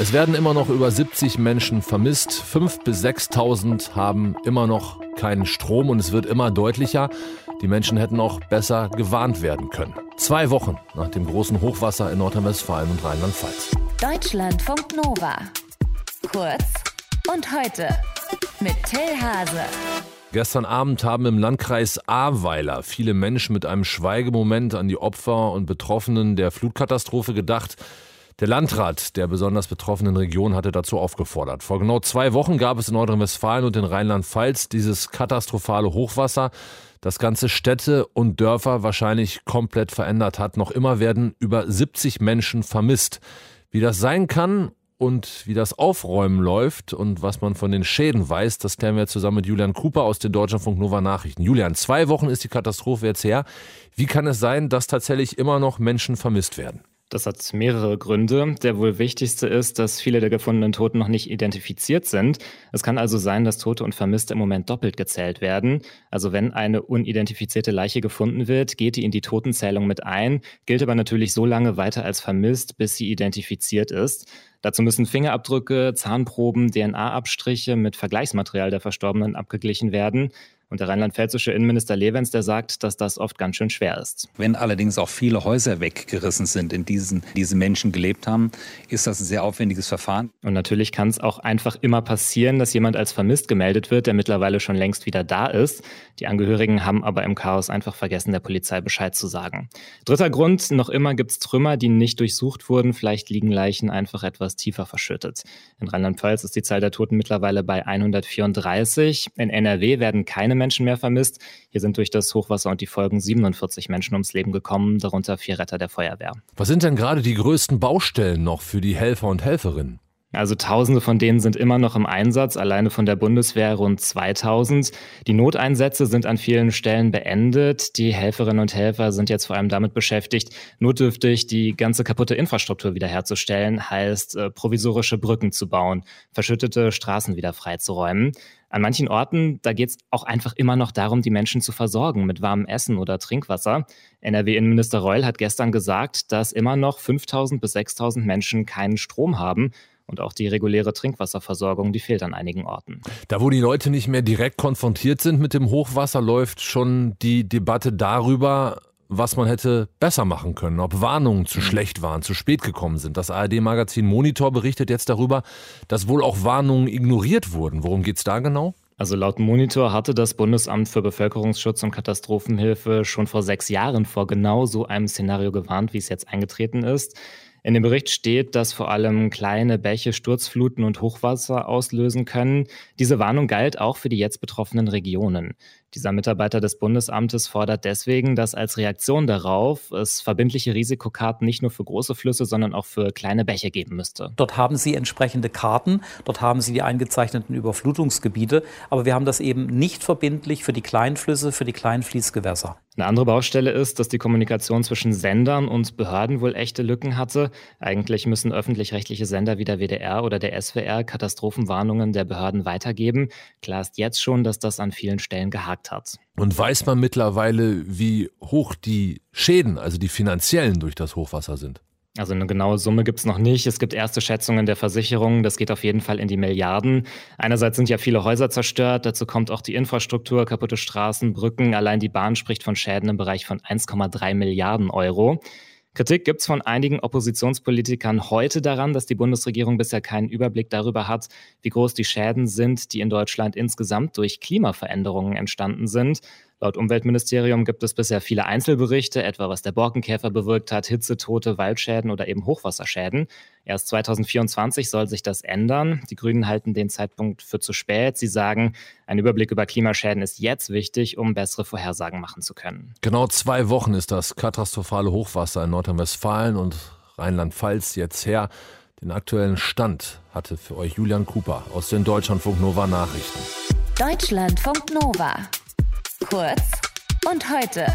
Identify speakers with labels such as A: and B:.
A: Es werden immer noch über 70 Menschen vermisst. 5.000 bis 6.000 haben immer noch keinen Strom und es wird immer deutlicher, die Menschen hätten auch besser gewarnt werden können. Zwei Wochen nach dem großen Hochwasser in Nordrhein-Westfalen und Rheinland-Pfalz.
B: Deutschlandfunk Nova. Kurz und heute mit Till Hase.
A: Gestern Abend haben im Landkreis Ahrweiler viele Menschen mit einem Schweigemoment an die Opfer und Betroffenen der Flutkatastrophe gedacht. Der Landrat der besonders betroffenen Region hatte dazu aufgefordert. Vor genau zwei Wochen gab es in Nordrhein-Westfalen und in Rheinland-Pfalz dieses katastrophale Hochwasser, das ganze Städte und Dörfer wahrscheinlich komplett verändert hat. Noch immer werden über 70 Menschen vermisst. Wie das sein kann und wie das Aufräumen läuft und was man von den Schäden weiß, das klären wir zusammen mit Julian Cooper aus den Deutschlandfunk Nova Nachrichten. Julian, zwei Wochen ist die Katastrophe jetzt her. Wie kann es sein, dass tatsächlich immer noch Menschen vermisst werden?
C: Das hat mehrere Gründe. Der wohl wichtigste ist, dass viele der gefundenen Toten noch nicht identifiziert sind. Es kann also sein, dass Tote und Vermisste im Moment doppelt gezählt werden. Also wenn eine unidentifizierte Leiche gefunden wird, geht die in die Totenzählung mit ein, gilt aber natürlich so lange weiter als vermisst, bis sie identifiziert ist. Dazu müssen Fingerabdrücke, Zahnproben, DNA-Abstriche mit Vergleichsmaterial der Verstorbenen abgeglichen werden. Und der rheinland-pfälzische Innenminister Levens, der sagt, dass das oft ganz schön schwer ist.
D: Wenn allerdings auch viele Häuser weggerissen sind, in diesen diese Menschen gelebt haben, ist das ein sehr aufwendiges Verfahren.
C: Und natürlich kann es auch einfach immer passieren, dass jemand als vermisst gemeldet wird, der mittlerweile schon längst wieder da ist. Die Angehörigen haben aber im Chaos einfach vergessen, der Polizei Bescheid zu sagen. Dritter Grund, noch immer gibt es Trümmer, die nicht durchsucht wurden. Vielleicht liegen Leichen einfach etwas tiefer verschüttet. In Rheinland-Pfalz ist die Zahl der Toten mittlerweile bei 134. In NRW werden keine Menschen mehr vermisst. Hier sind durch das Hochwasser und die Folgen 47 Menschen ums Leben gekommen, darunter vier Retter der Feuerwehr.
A: Was sind denn gerade die größten Baustellen noch für die Helfer und Helferinnen?
C: Also Tausende von denen sind immer noch im Einsatz, alleine von der Bundeswehr rund 2000. Die Noteinsätze sind an vielen Stellen beendet. Die Helferinnen und Helfer sind jetzt vor allem damit beschäftigt, notdürftig die ganze kaputte Infrastruktur wiederherzustellen, heißt äh, provisorische Brücken zu bauen, verschüttete Straßen wieder freizuräumen. An manchen Orten, da geht es auch einfach immer noch darum, die Menschen zu versorgen mit warmem Essen oder Trinkwasser. NRW-Innenminister Reul hat gestern gesagt, dass immer noch 5000 bis 6000 Menschen keinen Strom haben und auch die reguläre Trinkwasserversorgung, die fehlt an einigen Orten.
A: Da, wo die Leute nicht mehr direkt konfrontiert sind mit dem Hochwasser, läuft schon die Debatte darüber, was man hätte besser machen können, ob Warnungen zu mhm. schlecht waren, zu spät gekommen sind. Das ARD-Magazin Monitor berichtet jetzt darüber, dass wohl auch Warnungen ignoriert wurden. Worum geht es da genau?
C: Also laut Monitor hatte das Bundesamt für Bevölkerungsschutz und Katastrophenhilfe schon vor sechs Jahren vor genau so einem Szenario gewarnt, wie es jetzt eingetreten ist. In dem Bericht steht, dass vor allem kleine Bäche Sturzfluten und Hochwasser auslösen können. Diese Warnung galt auch für die jetzt betroffenen Regionen. Dieser Mitarbeiter des Bundesamtes fordert deswegen, dass als Reaktion darauf es verbindliche Risikokarten nicht nur für große Flüsse, sondern auch für kleine Bäche geben müsste.
E: Dort haben Sie entsprechende Karten, dort haben Sie die eingezeichneten Überflutungsgebiete, aber wir haben das eben nicht verbindlich für die kleinen Flüsse, für die kleinen Fließgewässer.
C: Eine andere Baustelle ist, dass die Kommunikation zwischen Sendern und Behörden wohl echte Lücken hatte. Eigentlich müssen öffentlich-rechtliche Sender wie der WDR oder der SWR Katastrophenwarnungen der Behörden weitergeben. Klar ist jetzt schon, dass das an vielen Stellen gehakt gesagt hat.
A: Und weiß man mittlerweile, wie hoch die Schäden, also die finanziellen durch das Hochwasser sind?
C: Also eine genaue Summe gibt es noch nicht. Es gibt erste Schätzungen der Versicherungen. Das geht auf jeden Fall in die Milliarden. Einerseits sind ja viele Häuser zerstört. Dazu kommt auch die Infrastruktur, kaputte Straßen, Brücken. Allein die Bahn spricht von Schäden im Bereich von 1,3 Milliarden Euro. Kritik gibt es von einigen Oppositionspolitikern heute daran, dass die Bundesregierung bisher keinen Überblick darüber hat, wie groß die Schäden sind, die in Deutschland insgesamt durch Klimaveränderungen entstanden sind. Laut Umweltministerium gibt es bisher viele Einzelberichte, etwa was der Borkenkäfer bewirkt hat, Hitzetote, Waldschäden oder eben Hochwasserschäden. Erst 2024 soll sich das ändern. Die Grünen halten den Zeitpunkt für zu spät. Sie sagen, ein Überblick über Klimaschäden ist jetzt wichtig, um bessere Vorhersagen machen zu können.
A: Genau zwei Wochen ist das katastrophale Hochwasser in Nordrhein-Westfalen und Rheinland-Pfalz jetzt her. Den aktuellen Stand hatte für euch Julian Cooper aus den Deutschlandfunk Nova Nachrichten.
B: Deutschlandfunk Nova. Kurz und heute.